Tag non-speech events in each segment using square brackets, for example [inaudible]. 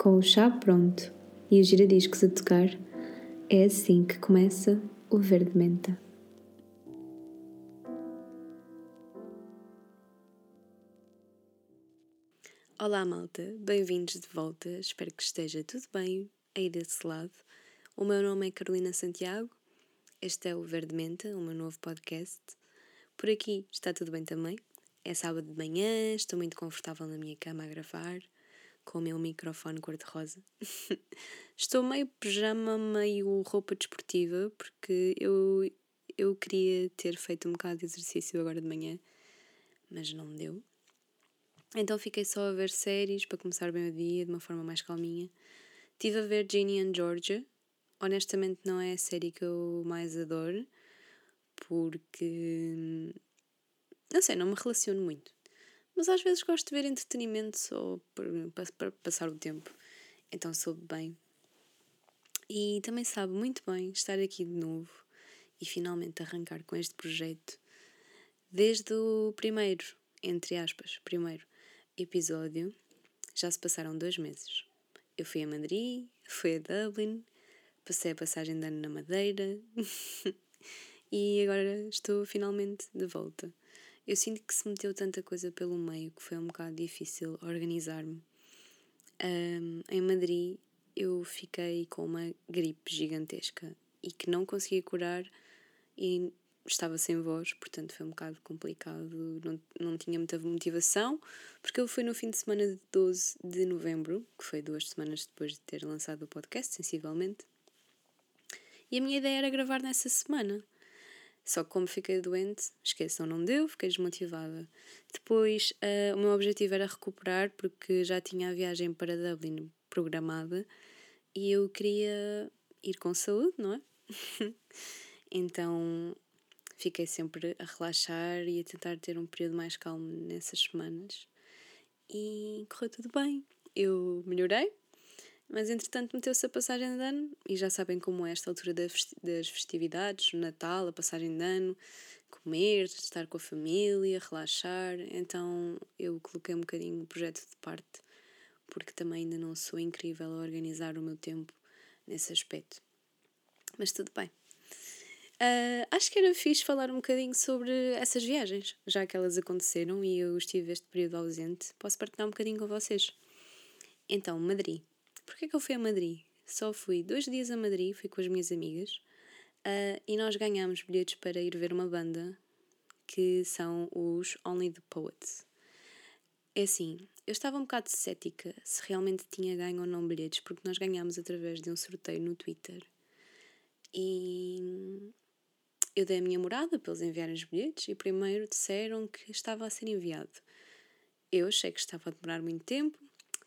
com o chá pronto e os giradiscos a tocar, é assim que começa o Verde Menta. Olá, malta, bem-vindos de volta. Espero que esteja tudo bem aí desse lado. O meu nome é Carolina Santiago, este é o Verde Menta, o meu novo podcast. Por aqui está tudo bem também. É sábado de manhã, estou muito confortável na minha cama a gravar, com o meu microfone cor-de-rosa. [laughs] estou meio pijama, meio roupa desportiva, porque eu, eu queria ter feito um bocado de exercício agora de manhã, mas não me deu. Então fiquei só a ver séries para começar bem o dia, de uma forma mais calminha. Estive a ver Ginny and Georgia. Honestamente não é a série que eu mais adoro, porque não sei, não me relaciono muito. Mas às vezes gosto de ver entretenimento só para, passar o tempo. Então soube bem. E também sabe muito bem estar aqui de novo e finalmente arrancar com este projeto. Desde o primeiro, entre aspas, primeiro episódio, já se passaram dois meses. Eu fui a Madrid, fui a Dublin, passei a passagem de ano na Madeira [laughs] e agora estou finalmente de volta. Eu sinto que se meteu tanta coisa pelo meio que foi um bocado difícil organizar-me. Um, em Madrid eu fiquei com uma gripe gigantesca e que não conseguia curar e estava sem voz, portanto foi um bocado complicado, não, não tinha muita motivação, porque eu fui no fim de semana de 12 de novembro, que foi duas semanas depois de ter lançado o podcast, sensivelmente, e a minha ideia era gravar nessa semana. Só que como fiquei doente, esqueçam, não deu, fiquei desmotivada. Depois, uh, o meu objetivo era recuperar, porque já tinha a viagem para Dublin programada e eu queria ir com saúde, não é? [laughs] então fiquei sempre a relaxar e a tentar ter um período mais calmo nessas semanas. E correu tudo bem. Eu melhorei, mas entretanto meteu-se a passagem de ano e já sabem como é esta altura das festividades, Natal, a passagem de ano, comer, estar com a família, relaxar. Então eu coloquei um bocadinho o projeto de parte, porque também ainda não sou incrível a organizar o meu tempo nesse aspecto. Mas tudo bem. Uh, acho que era fixe falar um bocadinho sobre essas viagens, já que elas aconteceram e eu estive este período ausente. Posso partilhar um bocadinho com vocês. Então, Madrid. Porquê que eu fui a Madrid? Só fui dois dias a Madrid, fui com as minhas amigas uh, e nós ganhámos bilhetes para ir ver uma banda que são os Only the Poets. É assim, eu estava um bocado cética se realmente tinha ganho ou não bilhetes, porque nós ganhámos através de um sorteio no Twitter. E eu dei a minha morada para eles enviarem os bilhetes e primeiro disseram que estava a ser enviado. Eu achei que estava a demorar muito tempo,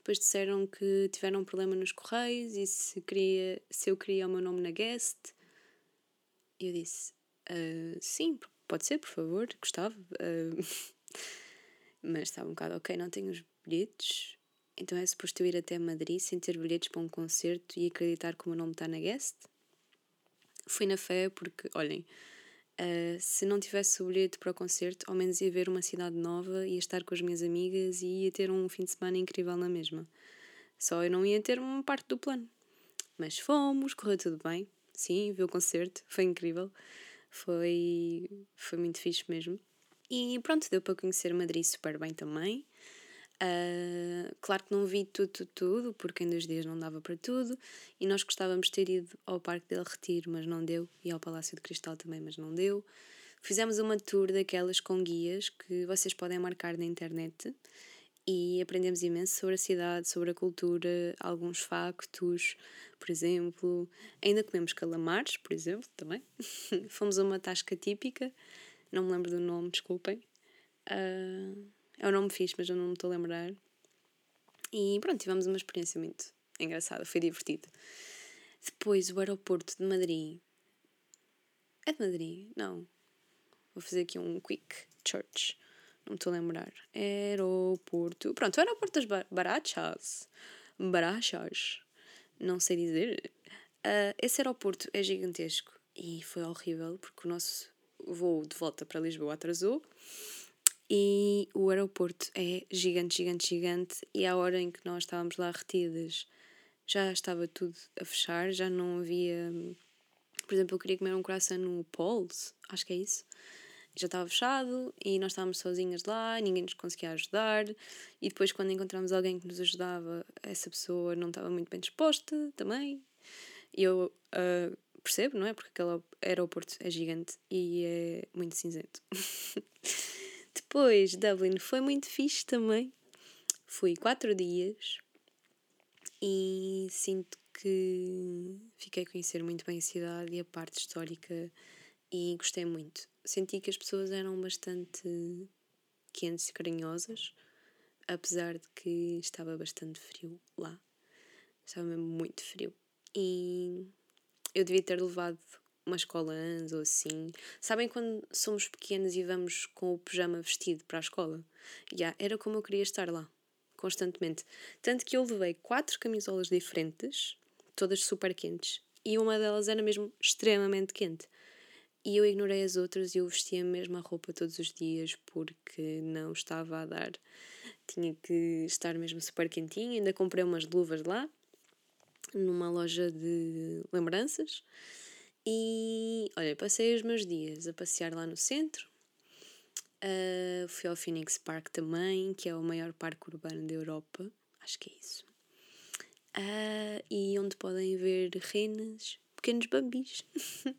depois disseram que tiveram um problema nos correios e se, queria, se eu queria o meu nome na guest. E eu disse: uh, Sim, pode ser, por favor, gostava. Uh, [laughs] mas estava um bocado, ok, não tenho os bilhetes. Então é suposto eu ir até Madrid sem ter bilhetes para um concerto e acreditar que o meu nome está na guest? Fui na fé porque, olhem, Uh, se não tivesse o bilhete para o concerto, ao menos ia ver uma cidade nova, ia estar com as minhas amigas e ia ter um fim de semana incrível na mesma. Só eu não ia ter uma parte do plano. Mas fomos, correu tudo bem. Sim, vi o concerto, foi incrível. Foi, foi muito fixe mesmo. E pronto, deu para conhecer Madrid super bem também. Uh, claro que não vi tudo, tudo, porque em dois dias não dava para tudo, e nós gostávamos de ter ido ao Parque del Retiro, mas não deu, e ao Palácio de Cristal também, mas não deu. Fizemos uma tour daquelas com guias que vocês podem marcar na internet e aprendemos imenso sobre a cidade, sobre a cultura, alguns factos, por exemplo. Ainda comemos calamares, por exemplo, também. [laughs] Fomos a uma tasca típica, não me lembro do nome, desculpem. Uh, é um nome fixe, mas eu não me estou a lembrar. E pronto, tivemos uma experiência muito engraçada, foi divertido. Depois, o aeroporto de Madrid. É de Madrid? Não. Vou fazer aqui um quick church. Não me estou a lembrar. Aeroporto. Pronto, o aeroporto das bar Barachas. Barachas. Não sei dizer. Uh, esse aeroporto é gigantesco e foi horrível porque o nosso voo de volta para Lisboa atrasou e o aeroporto é gigante, gigante, gigante. E à hora em que nós estávamos lá retidas já estava tudo a fechar, já não havia. Por exemplo, eu queria comer um croissant no Paul's, acho que é isso. Já estava fechado e nós estávamos sozinhas lá, ninguém nos conseguia ajudar. E depois, quando encontramos alguém que nos ajudava, essa pessoa não estava muito bem disposta também. E eu uh, percebo, não é? Porque aquele aeroporto é gigante e é muito cinzento. [laughs] Depois, Dublin foi muito fixe também. Fui quatro dias e sinto que fiquei a conhecer muito bem a cidade e a parte histórica e gostei muito. Senti que as pessoas eram bastante quentes e carinhosas, apesar de que estava bastante frio lá. Estava mesmo muito frio. E eu devia ter levado uma escola antes ou assim. Sabem quando somos pequenos e vamos com o pijama vestido para a escola? Yeah, era como eu queria estar lá constantemente. Tanto que eu levei quatro camisolas diferentes, todas super quentes, e uma delas era mesmo extremamente quente. E eu ignorei as outras e eu vestia a mesma roupa todos os dias porque não estava a dar. Tinha que estar mesmo super quentinha. Ainda comprei umas luvas lá, numa loja de lembranças. E olha, passei os meus dias a passear lá no centro, Uh, fui ao Phoenix Park também, que é o maior parque urbano da Europa, acho que é isso. Uh, e onde podem ver renas, pequenos bambis. [laughs]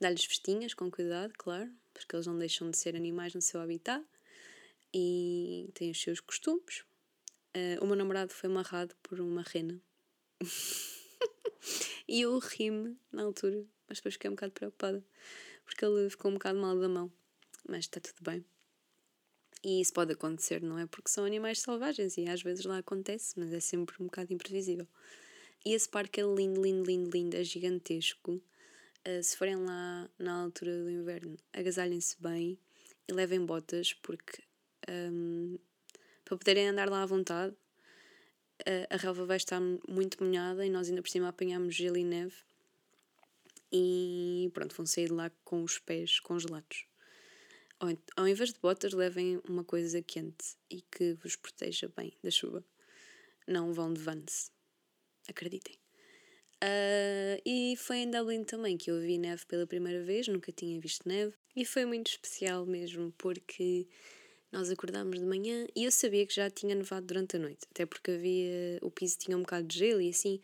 Dar-lhes festinhas, com cuidado, claro, porque eles não deixam de ser animais no seu habitat e têm os seus costumes. Uh, o meu namorado foi amarrado por uma rena. [laughs] e eu ri-me na altura, mas depois fiquei um bocado preocupada, porque ele ficou um bocado mal da mão. Mas está tudo bem. E isso pode acontecer, não é? Porque são animais selvagens e às vezes lá acontece, mas é sempre um bocado imprevisível. E esse parque é lindo, lindo, lindo, lindo, é gigantesco. Uh, se forem lá na altura do inverno, agasalhem-se bem e levem botas, porque um, para poderem andar lá à vontade, uh, a relva vai estar muito molhada e nós ainda por cima apanhamos gelo e neve. E pronto, vão sair de lá com os pés congelados ao, invés de botas, levem uma coisa quente e que vos proteja bem da chuva. Não vão de vans. Acreditem. Uh, e foi em Dublin também que eu vi neve pela primeira vez, nunca tinha visto neve. E foi muito especial mesmo, porque nós acordámos de manhã e eu sabia que já tinha nevado durante a noite, até porque havia o piso tinha um bocado de gelo e assim,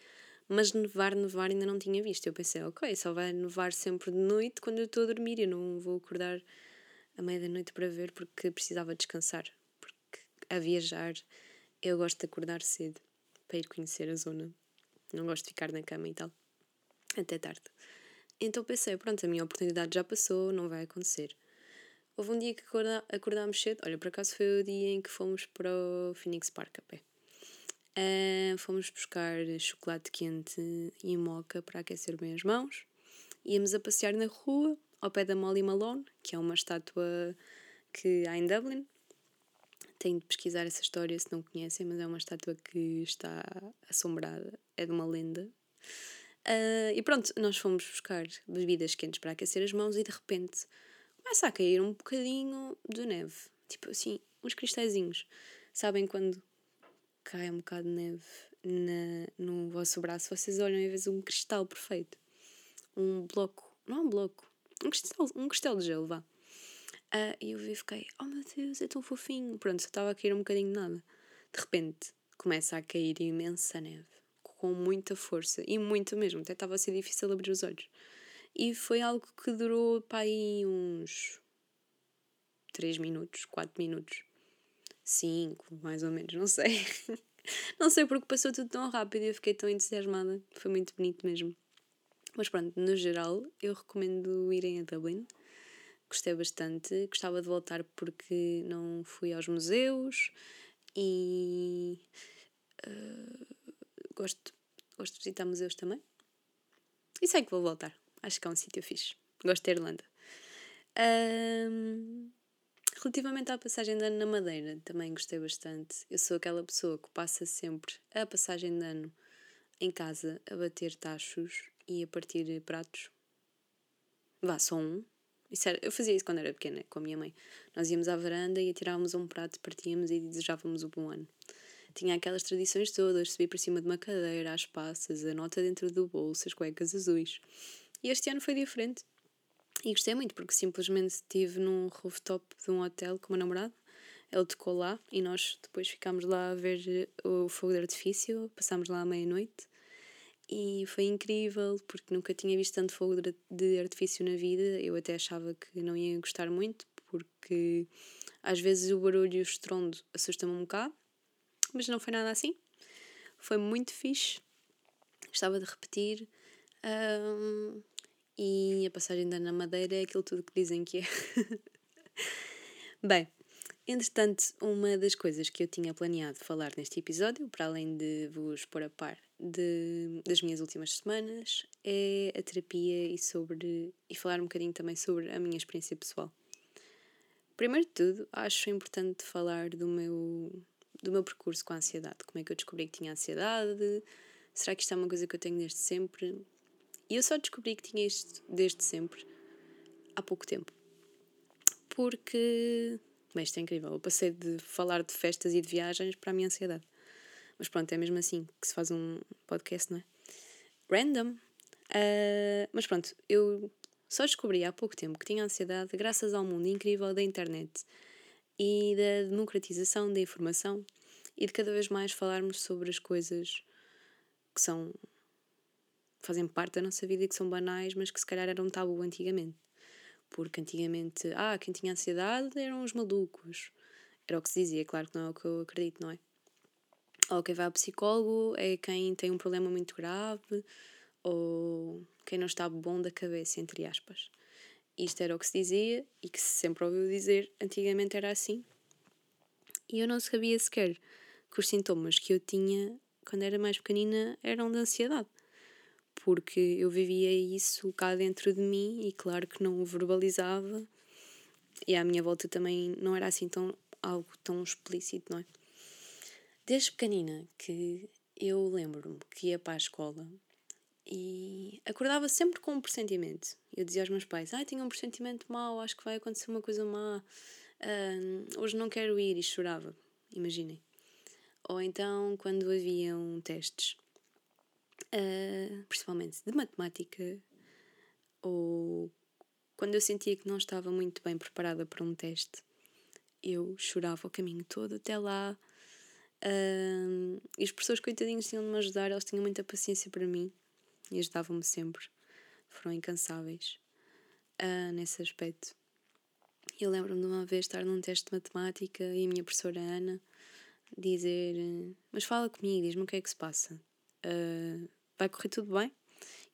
mas nevar, nevar ainda não tinha visto. Eu pensei, ok, só vai nevar sempre de noite quando eu estou a dormir, eu não vou acordar à meia da noite para ver porque precisava descansar. Porque a viajar eu gosto de acordar cedo para ir conhecer a zona. Não gosto de ficar na cama e tal. Até tarde. Então pensei, pronto, a minha oportunidade já passou, não vai acontecer. Houve um dia que acordámos cedo, olha, por acaso foi o dia em que fomos para o Phoenix Park a pé. Uh, fomos buscar chocolate quente e moca para aquecer bem as mãos. Íamos a passear na rua, ao pé da Molly Malone, que é uma estátua que há em Dublin. Tenho de pesquisar essa história se não conhecem, mas é uma estátua que está assombrada, é de uma lenda. Uh, e pronto, nós fomos buscar bebidas quentes para aquecer as mãos e de repente começa a cair um bocadinho de neve. Tipo assim, uns cristalzinhos. Sabem quando cai um bocado de neve na, no vosso braço, vocês olham e veem um cristal perfeito. Um bloco, não é um bloco, um cristal, um cristal de gelo, vá. Uh, e eu vi e fiquei, oh meu Deus, é tão fofinho. Pronto, só estava a cair um bocadinho de nada. De repente, começa a cair imensa neve, com muita força, e muito mesmo, até estava a ser difícil abrir os olhos. E foi algo que durou aí uns 3 minutos, 4 minutos, 5, mais ou menos, não sei. [laughs] não sei porque passou tudo tão rápido e eu fiquei tão entusiasmada. Foi muito bonito mesmo. Mas pronto, no geral, eu recomendo irem a Dublin. Gostei bastante. Gostava de voltar porque não fui aos museus e uh, gosto, gosto de visitar museus também. E sei que vou voltar. Acho que é um sítio fixe. Gosto da Irlanda. Um, relativamente à passagem de ano na Madeira, também gostei bastante. Eu sou aquela pessoa que passa sempre a passagem de ano em casa a bater tachos e a partir pratos. Vá, só um. Isso era, eu fazia isso quando era pequena, com a minha mãe. Nós íamos à varanda e atirávamos um prato, partíamos e desejávamos o bom ano. tinha aquelas tradições todas, subir para cima de uma cadeira, as passas, a nota dentro do bolso, as cuecas azuis. E este ano foi diferente. E gostei muito, porque simplesmente estive num rooftop de um hotel com o meu namorado. Ele tocou lá e nós depois ficámos lá a ver o fogo de artifício. Passámos lá à meia-noite e foi incrível porque nunca tinha visto tanto fogo de artifício na vida. Eu até achava que não ia gostar muito porque às vezes o barulho e o estrondo assustam-me um bocado, mas não foi nada assim. Foi muito fixe. Gostava de repetir. Um, e a passagem da na Madeira é aquilo tudo que dizem que é. [laughs] Bem, entretanto, uma das coisas que eu tinha planeado falar neste episódio, para além de vos pôr a par de, das minhas últimas semanas, é a terapia e sobre e falar um bocadinho também sobre a minha experiência pessoal. Primeiro de tudo, acho importante falar do meu do meu percurso com a ansiedade, como é que eu descobri que tinha ansiedade, será que isto é uma coisa que eu tenho desde sempre? E eu só descobri que tinha isto desde sempre, há pouco tempo. Porque. Bem, isto é incrível. Eu passei de falar de festas e de viagens para a minha ansiedade. Mas pronto, é mesmo assim que se faz um podcast, não é? Random. Uh, mas pronto, eu só descobri há pouco tempo que tinha ansiedade graças ao mundo incrível da internet e da democratização da informação e de cada vez mais falarmos sobre as coisas que são fazem parte da nossa vida e que são banais, mas que se calhar eram tabu antigamente. Porque antigamente, ah, quem tinha ansiedade eram os malucos. Era o que se dizia, claro que não é o que eu acredito, não é? Ou quem vai ao psicólogo é quem tem um problema muito grave, ou quem não está bom da cabeça, entre aspas. Isto era o que se dizia e que se sempre ouviu dizer, antigamente era assim. E eu não sabia sequer que os sintomas que eu tinha quando era mais pequenina eram de ansiedade porque eu vivia isso cá dentro de mim e claro que não o verbalizava e à minha volta também não era assim tão algo tão explícito, não é? Desde pequenina que eu lembro-me que ia para a escola e acordava sempre com um pressentimento. Eu dizia aos meus pais: Ai, tenho um pressentimento mau, acho que vai acontecer uma coisa má, uh, hoje não quero ir, e chorava. Imaginem. Ou então, quando haviam testes, uh, principalmente de matemática, ou quando eu sentia que não estava muito bem preparada para um teste, eu chorava o caminho todo até lá. Uh, e as pessoas, coitadinhos, tinham de me ajudar, elas tinham muita paciência para mim e ajudavam-me sempre. Foram incansáveis uh, nesse aspecto. Eu lembro-me de uma vez estar num teste de matemática e a minha professora Ana dizer: Mas fala comigo, diz-me o que é que se passa. Uh, vai correr tudo bem?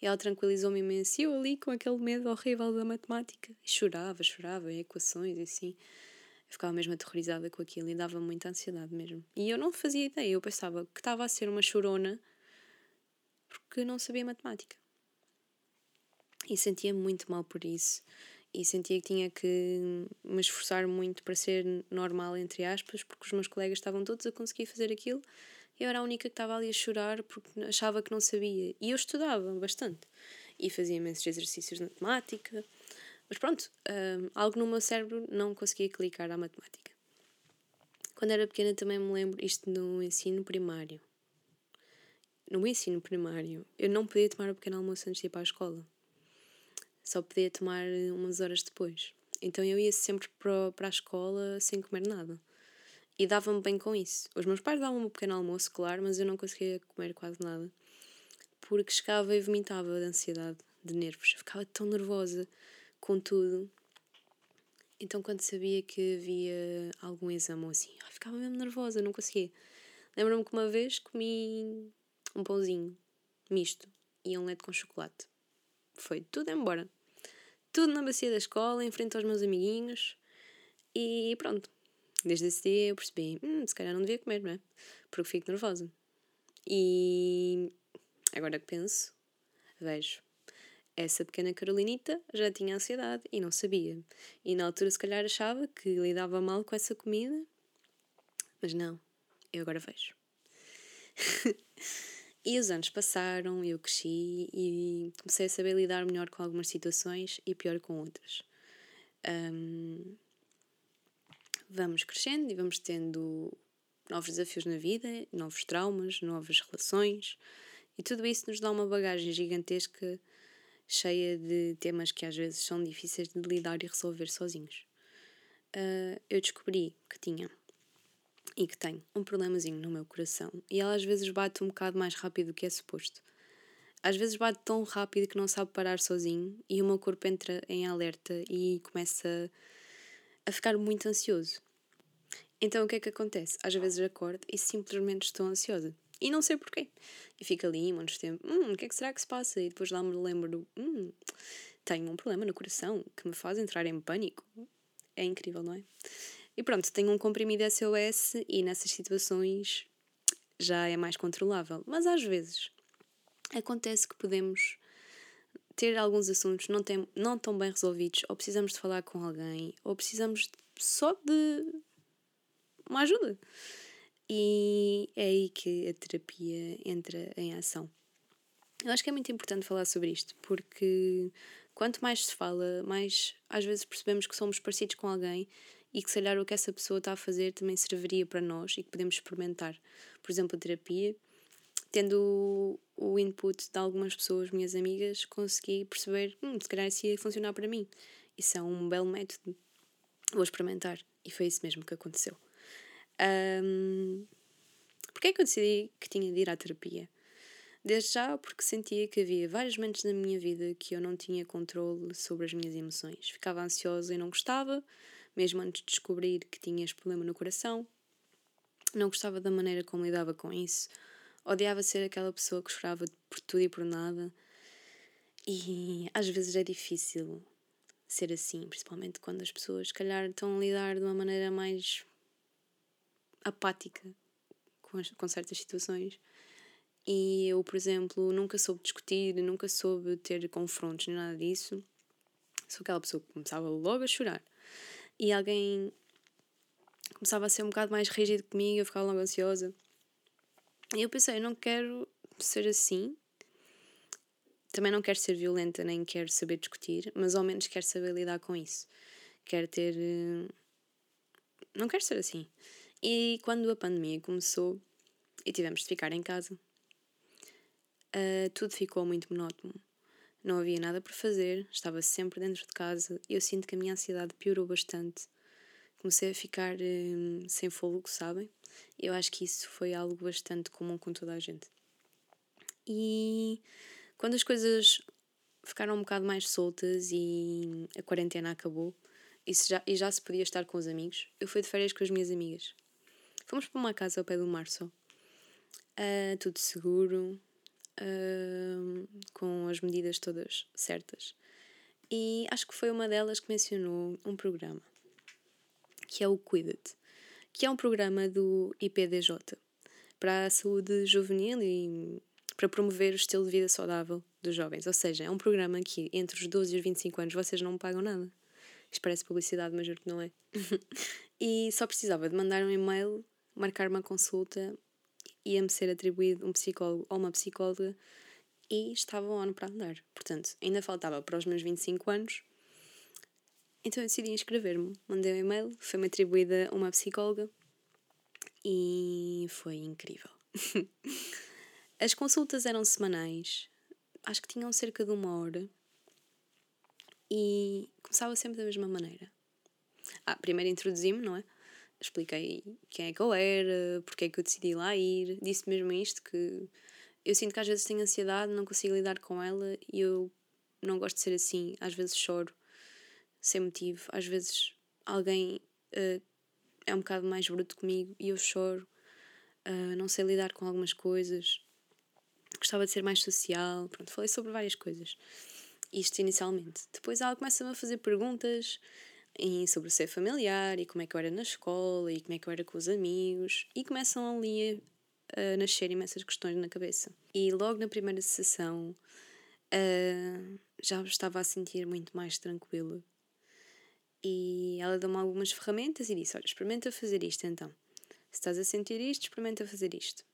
E ela tranquilizou-me imenso. E eu ali com aquele medo horrível da matemática. E chorava, chorava, em equações e assim. Eu ficava mesmo aterrorizada com aquilo e dava muita ansiedade mesmo. E eu não fazia ideia, eu pensava que estava a ser uma chorona porque não sabia matemática. E sentia muito mal por isso. E sentia que tinha que me esforçar muito para ser normal, entre aspas, porque os meus colegas estavam todos a conseguir fazer aquilo eu era a única que estava ali a chorar porque achava que não sabia. E eu estudava bastante. E fazia imensos exercícios de matemática. Mas pronto, um, algo no meu cérebro não conseguia clicar à matemática. Quando era pequena também me lembro, isto no ensino primário. No ensino primário, eu não podia tomar o pequeno almoço antes de ir para a escola. Só podia tomar umas horas depois. Então eu ia sempre para, para a escola sem comer nada. E dava-me bem com isso. Os meus pais davam-me um pequeno almoço, claro, mas eu não conseguia comer quase nada. Porque chegava e vomitava de ansiedade, de nervos. Eu ficava tão nervosa com tudo. Então, quando sabia que havia algum exame ou assim, eu ficava mesmo nervosa, não conseguia. Lembro-me que uma vez comi um pãozinho misto e um leite com chocolate. Foi tudo embora. Tudo na bacia da escola, em frente aos meus amiguinhos. E pronto, Desde esse dia eu percebi, hum, se calhar não devia comer, não é? Porque fico nervosa. E agora que penso, vejo. Essa pequena Carolinita já tinha ansiedade e não sabia. E na altura, se calhar, achava que lidava mal com essa comida. Mas não, eu agora vejo. [laughs] e os anos passaram, eu cresci e comecei a saber lidar melhor com algumas situações e pior com outras. Um, vamos crescendo e vamos tendo novos desafios na vida, novos traumas, novas relações, e tudo isso nos dá uma bagagem gigantesca, cheia de temas que às vezes são difíceis de lidar e resolver sozinhos. Uh, eu descobri que tinha e que tenho um problemazinho no meu coração e ela às vezes bate um bocado mais rápido do que é suposto. Às vezes bate tão rápido que não sabe parar sozinho e o meu corpo entra em alerta e começa a ficar muito ansioso. Então o que é que acontece? Às vezes acordo e simplesmente estou ansiosa. E não sei porquê. E fico ali muito tempo, hum, o que é que será que se passa? E depois lá me lembro, hum, tenho um problema no coração que me faz entrar em pânico. É incrível, não é? E pronto, tenho um comprimido SOS e nessas situações já é mais controlável. Mas às vezes acontece que podemos ter alguns assuntos não, tem, não tão bem resolvidos, ou precisamos de falar com alguém, ou precisamos só de uma ajuda. E é aí que a terapia entra em ação. Eu acho que é muito importante falar sobre isto, porque quanto mais se fala, mais às vezes percebemos que somos parecidos com alguém e que se calhar o que essa pessoa está a fazer também serviria para nós e que podemos experimentar. Por exemplo, a terapia, tendo o input de algumas pessoas, minhas amigas, consegui perceber, hum, se calhar isso ia funcionar para mim. Isso é um belo método. Vou experimentar. E foi isso mesmo que aconteceu. Um, Porquê é que eu decidi que tinha de ir à terapia? Desde já porque sentia que havia vários momentos na minha vida que eu não tinha controle sobre as minhas emoções. Ficava ansiosa e não gostava, mesmo antes de descobrir que tinha este problema no coração. Não gostava da maneira como lidava com isso. Odiava ser aquela pessoa que chorava por tudo e por nada. E às vezes é difícil ser assim, principalmente quando as pessoas, se calhar, estão a lidar de uma maneira mais apática com, as, com certas situações. E eu, por exemplo, nunca soube discutir, nunca soube ter confrontos nem nada disso. Sou aquela pessoa que começava logo a chorar. E alguém começava a ser um bocado mais rígido comigo, eu ficava logo ansiosa. E eu pensei, eu não quero ser assim. Também não quero ser violenta, nem quero saber discutir, mas ao menos quero saber lidar com isso. Quero ter. Eh, não quero ser assim. E quando a pandemia começou e tivemos de ficar em casa, uh, tudo ficou muito monótono. Não havia nada para fazer, estava sempre dentro de casa e eu sinto que a minha ansiedade piorou bastante. Comecei a ficar uh, sem fôlego, sabem? Eu acho que isso foi algo bastante comum com toda a gente. E quando as coisas ficaram um bocado mais soltas e a quarentena acabou e já, e já se podia estar com os amigos, eu fui de férias com as minhas amigas. Fomos para uma casa ao pé do mar só. Uh, tudo seguro, uh, com as medidas todas certas. E acho que foi uma delas que mencionou um programa, que é o Cuida-te, que é um programa do IPDJ para a saúde juvenil e para promover o estilo de vida saudável dos jovens. Ou seja, é um programa que entre os 12 e os 25 anos vocês não pagam nada. Isto parece publicidade, mas juro que não é. [laughs] e só precisava de mandar um e-mail marcar uma consulta, ia-me ser atribuído um psicólogo ou uma psicóloga e estava on para andar. Portanto, ainda faltava para os meus 25 anos. Então eu decidi inscrever-me. Mandei um e-mail, foi-me atribuída uma psicóloga e foi incrível. [laughs] As consultas eram semanais, acho que tinham cerca de uma hora e começava sempre da mesma maneira. Ah, primeiro introduzi-me, não é? expliquei quem é que eu era, porque é que eu decidi lá ir, disse mesmo isto que eu sinto que às vezes tenho ansiedade, não consigo lidar com ela e eu não gosto de ser assim, às vezes choro sem motivo, às vezes alguém uh, é um bocado mais bruto comigo e eu choro, uh, não sei lidar com algumas coisas, gostava de ser mais social, pronto, falei sobre várias coisas. Isto inicialmente. Depois ela começa-me a fazer perguntas e sobre ser familiar e como é que eu era na escola e como é que eu era com os amigos e começam ali a, a nascer imensas questões na cabeça. E logo na primeira sessão uh, já estava a sentir muito mais tranquila. E ela deu-me algumas ferramentas e disse: Olha, experimenta fazer isto então. Se estás a sentir isto, experimenta fazer isto.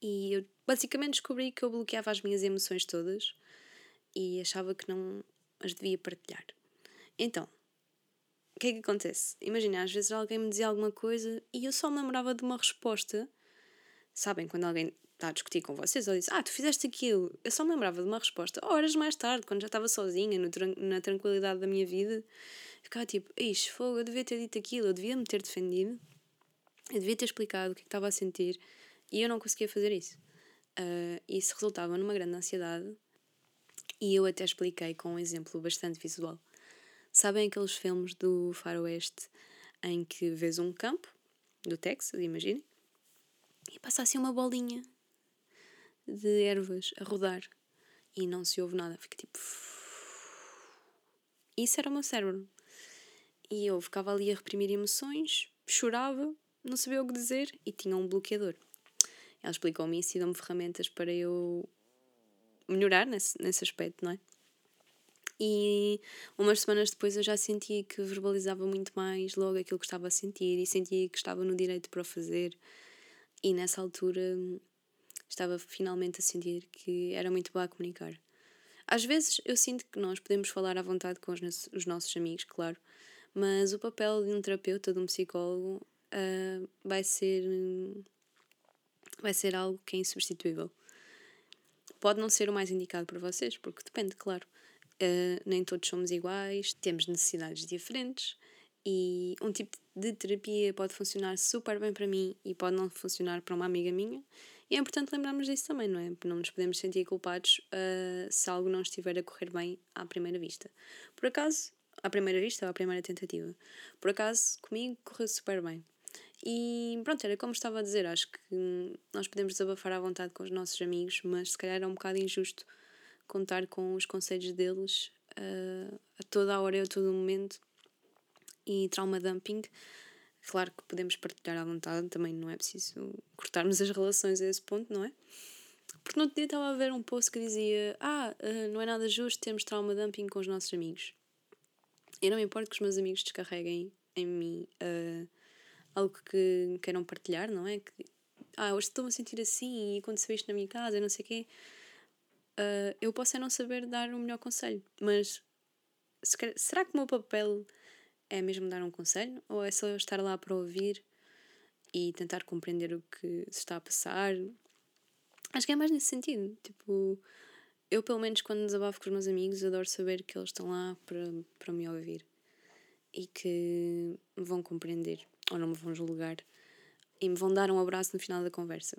E eu basicamente descobri que eu bloqueava as minhas emoções todas e achava que não as devia partilhar. Então, o que é que acontece? Imagina, às vezes alguém me dizia alguma coisa e eu só me lembrava de uma resposta. Sabem, quando alguém a discutir com vocês, ou diz, ah, tu fizeste aquilo. Eu só me lembrava de uma resposta horas mais tarde, quando já estava sozinha, no, na tranquilidade da minha vida. Ficava tipo, ixi, fogo, eu devia ter dito aquilo, eu devia me ter defendido, eu devia ter explicado o que, é que estava a sentir e eu não conseguia fazer isso. Uh, isso resultava numa grande ansiedade e eu até expliquei com um exemplo bastante visual. Sabem aqueles filmes do faroeste em que vês um campo do Texas, imaginem, e passa assim uma bolinha de ervas a rodar e não se ouve nada, fica tipo. Isso era o meu cérebro. E eu ficava ali a reprimir emoções, chorava, não sabia o que dizer e tinha um bloqueador. Ela explicou-me isso e deu-me ferramentas para eu melhorar nesse, nesse aspecto, não é? E umas semanas depois eu já sentia que verbalizava muito mais logo aquilo que estava a sentir e sentia que estava no direito para o fazer. E nessa altura estava finalmente a sentir que era muito boa a comunicar. Às vezes eu sinto que nós podemos falar à vontade com os, os nossos amigos, claro, mas o papel de um terapeuta, de um psicólogo, uh, vai ser vai ser algo que é insubstituível. Pode não ser o mais indicado para vocês, porque depende, claro. Uh, nem todos somos iguais, temos necessidades diferentes e um tipo de terapia pode funcionar super bem para mim e pode não funcionar para uma amiga minha. E é importante lembrarmos disso também, não é? Não nos podemos sentir culpados uh, se algo não estiver a correr bem à primeira vista. Por acaso, à primeira vista ou à primeira tentativa, por acaso comigo correu super bem. E pronto, era como estava a dizer, acho que nós podemos desabafar à vontade com os nossos amigos, mas se calhar é um bocado injusto contar com os conselhos deles uh, a toda a hora e a todo momento. E trauma dumping, claro que podemos partilhar à vontade, também não é preciso cortarmos as relações a esse ponto, não é? Porque no outro dia estava a ver um post que dizia: Ah, uh, não é nada justo termos trauma dumping com os nossos amigos. Eu não me importo que os meus amigos descarreguem em mim. Uh, algo que queiram partilhar, não é? Que, ah, hoje estou-me a sentir assim e aconteceu isto na minha casa, não sei o quê. Uh, eu posso é não saber dar o melhor conselho, mas se, será que o meu papel é mesmo dar um conselho? Ou é só estar lá para ouvir e tentar compreender o que se está a passar? Acho que é mais nesse sentido. Tipo, eu, pelo menos, quando desabafo com os meus amigos, adoro saber que eles estão lá para, para me ouvir e que me vão compreender ou não me vão julgar e me vão dar um abraço no final da conversa.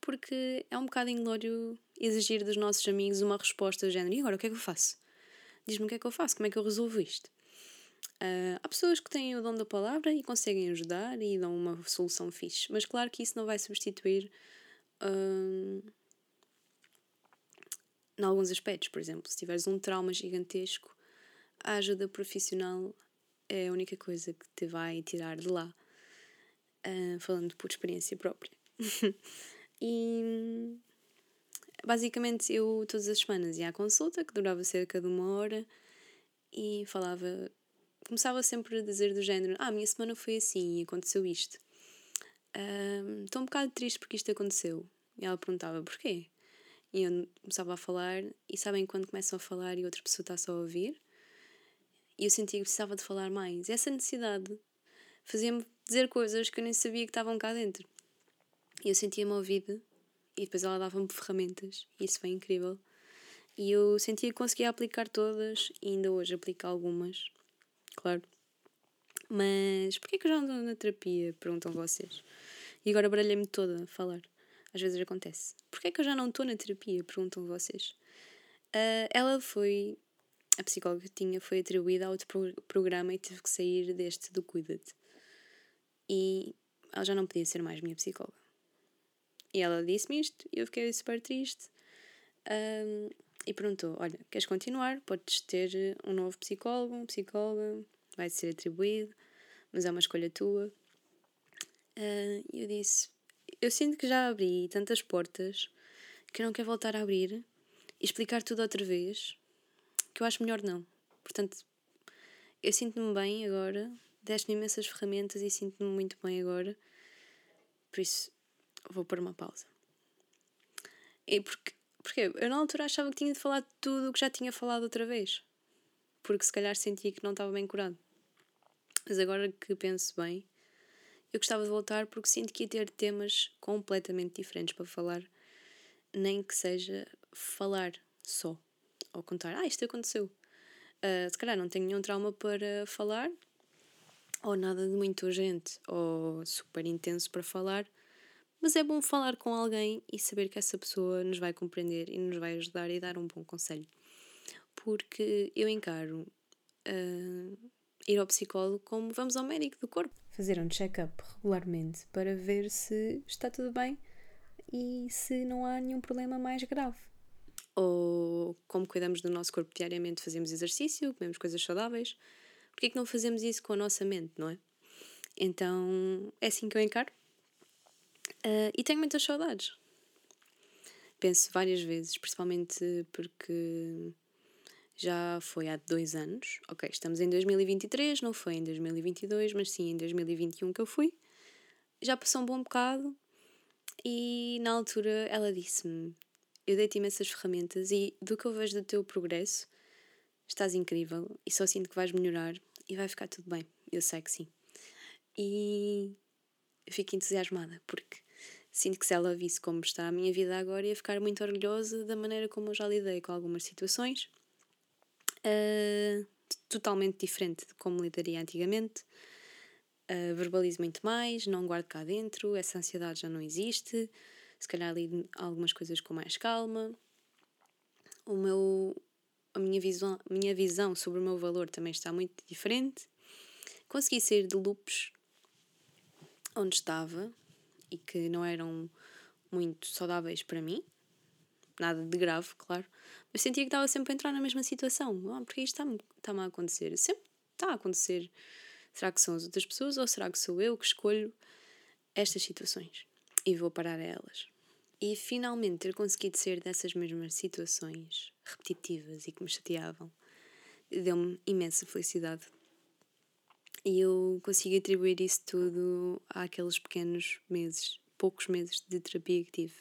Porque é um bocado inglório exigir dos nossos amigos uma resposta do género: e agora o que é que eu faço? Diz-me o que é que eu faço, como é que eu resolvo isto? Uh, há pessoas que têm o dom da palavra e conseguem ajudar e dão uma solução fixe, mas claro que isso não vai substituir uh, em alguns aspectos. Por exemplo, se tiveres um trauma gigantesco, a ajuda profissional é a única coisa que te vai tirar de lá, uh, falando por experiência própria. [laughs] e basicamente eu todas as semanas ia à consulta, que durava cerca de uma hora, e falava, começava sempre a dizer do género: Ah, minha semana foi assim e aconteceu isto. Estou um bocado triste porque isto aconteceu. E ela perguntava porquê. E eu começava a falar, e sabem quando começam a falar e outra pessoa está só a ouvir? E eu sentia que precisava de falar mais. Essa necessidade fazia-me dizer coisas que eu nem sabia que estavam cá dentro. E eu sentia-me ouvida e depois ela dava-me ferramentas e isso foi incrível. E eu sentia que conseguia aplicar todas e ainda hoje aplico algumas, claro. Mas porquê que eu já ando na terapia? Perguntam vocês. E agora baralhei-me toda a falar. Às vezes acontece. Porquê que eu já não estou na terapia? Perguntam vocês. Uh, ela foi a psicóloga que tinha foi atribuída a outro pro programa e teve que sair deste do Cuida-te. E ela já não podia ser mais minha psicóloga. E ela disse-me isto e eu fiquei super triste. Um, e perguntou: Olha, queres continuar? Podes ter um novo psicólogo, um psicóloga, vai ser atribuído, mas é uma escolha tua. E uh, eu disse: Eu sinto que já abri tantas portas que não quero voltar a abrir e explicar tudo outra vez que eu acho melhor não. Portanto, eu sinto-me bem agora, deste-me imensas ferramentas e sinto-me muito bem agora, por isso vou pôr uma pausa. E porque, porque eu na altura achava que tinha de falar tudo o que já tinha falado outra vez, porque se calhar sentia que não estava bem curado. Mas agora que penso bem, eu gostava de voltar porque sinto que ia ter temas completamente diferentes para falar, nem que seja falar só, ou contar, ah, isto aconteceu. Uh, se calhar não tenho nenhum trauma para falar, ou nada de muito urgente, ou super intenso para falar, mas é bom falar com alguém e saber que essa pessoa nos vai compreender e nos vai ajudar e dar um bom conselho. Porque eu encaro uh, ir ao psicólogo como vamos ao médico do corpo fazer um check-up regularmente para ver se está tudo bem e se não há nenhum problema mais grave. Ou como cuidamos do nosso corpo diariamente, fazemos exercício, comemos coisas saudáveis, porque é que não fazemos isso com a nossa mente, não é? Então é assim que eu encaro. Uh, e tenho muitas saudades. Penso várias vezes, principalmente porque já foi há dois anos. Ok, estamos em 2023, não foi em 2022, mas sim em 2021 que eu fui. Já passou um bom bocado e na altura ela disse-me: Eu dei-te imensas ferramentas e do que eu vejo do teu progresso, estás incrível e só sinto que vais melhorar e vai ficar tudo bem. Eu sei que sim. E fico entusiasmada porque sinto que se ela visse como está a minha vida agora ia ficar muito orgulhosa da maneira como eu já lidei com algumas situações uh, totalmente diferente de como lidaria antigamente. Uh, verbalizo muito mais, não guardo cá dentro, essa ansiedade já não existe. Se calhar lido algumas coisas com mais calma. O meu, a minha visão, minha visão sobre o meu valor também está muito diferente. Consegui sair de loops onde estava e que não eram muito saudáveis para mim. Nada de grave, claro, eu sentia que estava sempre a entrar na mesma situação. Ah, porque isto está-me está a acontecer? Sempre está a acontecer. Será que são as outras pessoas ou será que sou eu que escolho estas situações e vou parar a elas? E finalmente ter conseguido sair dessas mesmas situações repetitivas e que me chateavam deu-me imensa felicidade. E eu consigo atribuir isso tudo àqueles pequenos meses, poucos meses de terapia que tive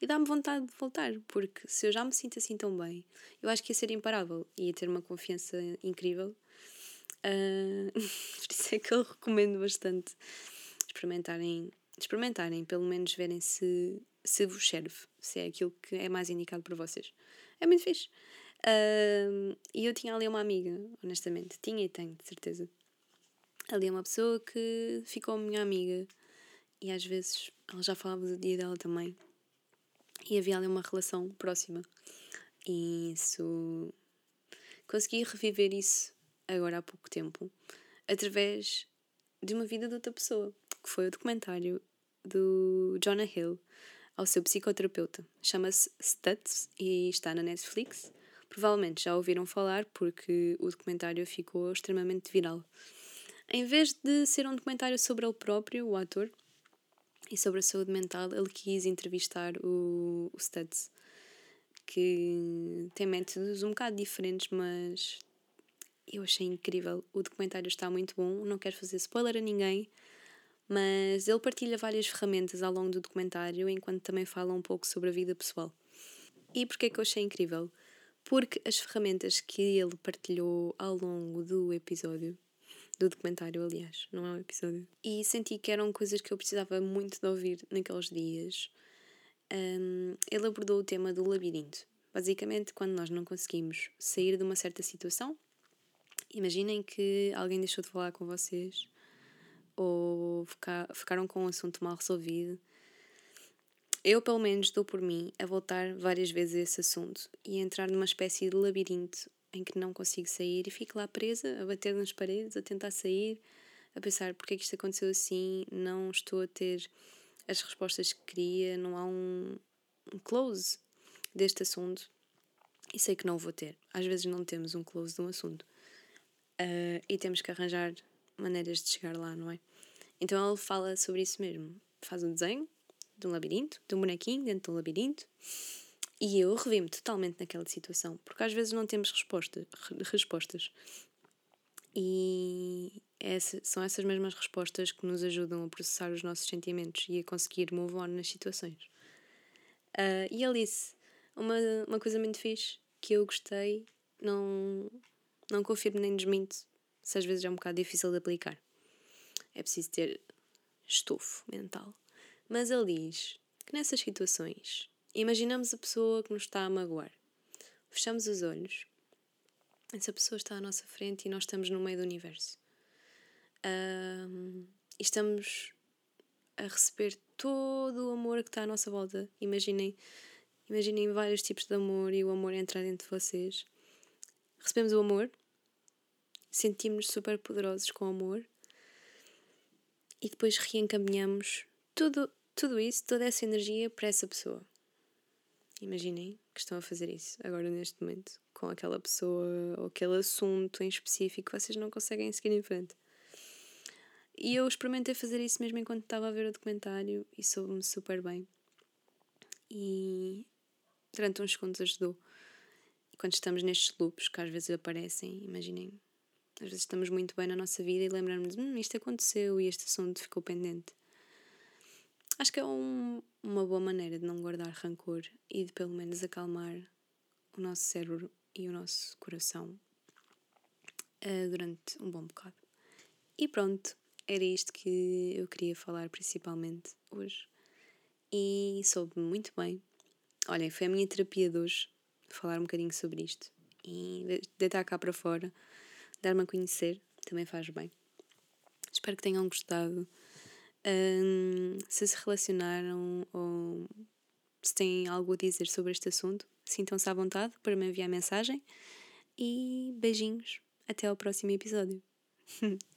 e dá-me vontade de voltar, porque se eu já me sinto assim tão bem, eu acho que ia ser imparável, ia ter uma confiança incrível. Uh, [laughs] por isso é que eu recomendo bastante experimentarem, experimentarem, pelo menos verem se, se vos serve, se é aquilo que é mais indicado para vocês. É muito fixe. Uh, e eu tinha ali uma amiga, honestamente, tinha e tenho, de certeza. Ali é uma pessoa que ficou minha amiga e às vezes ela já falava do dia dela também e havia ali uma relação próxima. E isso. Consegui reviver isso agora há pouco tempo através de uma vida de outra pessoa, que foi o documentário do Jonah Hill ao seu psicoterapeuta. Chama-se Studs e está na Netflix. Provavelmente já ouviram falar porque o documentário ficou extremamente viral. Em vez de ser um documentário sobre ele próprio, o ator, e sobre a saúde mental, ele quis entrevistar o, o Studs, que tem métodos um bocado diferentes, mas eu achei incrível. O documentário está muito bom, não quero fazer spoiler a ninguém, mas ele partilha várias ferramentas ao longo do documentário, enquanto também fala um pouco sobre a vida pessoal. E porquê que eu achei incrível? Porque as ferramentas que ele partilhou ao longo do episódio do documentário, aliás, não é um episódio. E senti que eram coisas que eu precisava muito de ouvir naqueles dias. Um, ele abordou o tema do labirinto. Basicamente, quando nós não conseguimos sair de uma certa situação, imaginem que alguém deixou de falar com vocês ou ficar, ficaram com um assunto mal resolvido. Eu, pelo menos, dou por mim a voltar várias vezes a esse assunto e entrar numa espécie de labirinto em que não consigo sair e fico lá presa, a bater nas paredes, a tentar sair, a pensar porque é que isto aconteceu assim, não estou a ter as respostas que queria, não há um, um close deste assunto e sei que não vou ter. Às vezes não temos um close de um assunto uh, e temos que arranjar maneiras de chegar lá, não é? Então ele fala sobre isso mesmo. Faz um desenho de um labirinto, de um bonequinho dentro de um labirinto e eu revi-me totalmente naquela situação, porque às vezes não temos resposta, respostas. E essa, são essas mesmas respostas que nos ajudam a processar os nossos sentimentos e a conseguir move on nas situações. Uh, e ele disse uma, uma coisa muito fixe que eu gostei, não, não confirmo nem desminto, se às vezes é um bocado difícil de aplicar. É preciso ter estofo mental. Mas ele diz que nessas situações, imaginamos a pessoa que nos está a magoar. Fechamos os olhos, essa pessoa está à nossa frente e nós estamos no meio do universo. E estamos a receber todo o amor que está à nossa volta. Imaginem, imaginem vários tipos de amor e o amor entrar dentro de vocês. Recebemos o amor, sentimos-nos super poderosos com o amor e depois reencaminhamos tudo, tudo isso, toda essa energia para essa pessoa. Imaginem que estão a fazer isso agora neste momento com aquela pessoa ou aquele assunto em específico, vocês não conseguem seguir em frente. E eu experimentei fazer isso mesmo enquanto estava a ver o documentário e soube-me super bem. E durante uns segundos ajudou. E quando estamos nestes loops que às vezes aparecem, imaginem, às vezes estamos muito bem na nossa vida e lembramos hum, isto aconteceu e este assunto ficou pendente. Acho que é um, uma boa maneira de não guardar rancor e de pelo menos acalmar o nosso cérebro e o nosso coração uh, durante um bom bocado. E pronto, era isto que eu queria falar principalmente hoje. E soube muito bem. Olhem, foi a minha terapia de hoje falar um bocadinho sobre isto e deitar cá para fora, dar-me a conhecer, também faz bem. Espero que tenham gostado. Um, se se relacionaram ou se têm algo a dizer sobre este assunto, sintam-se à vontade para me enviar mensagem. E beijinhos. Até ao próximo episódio. [laughs]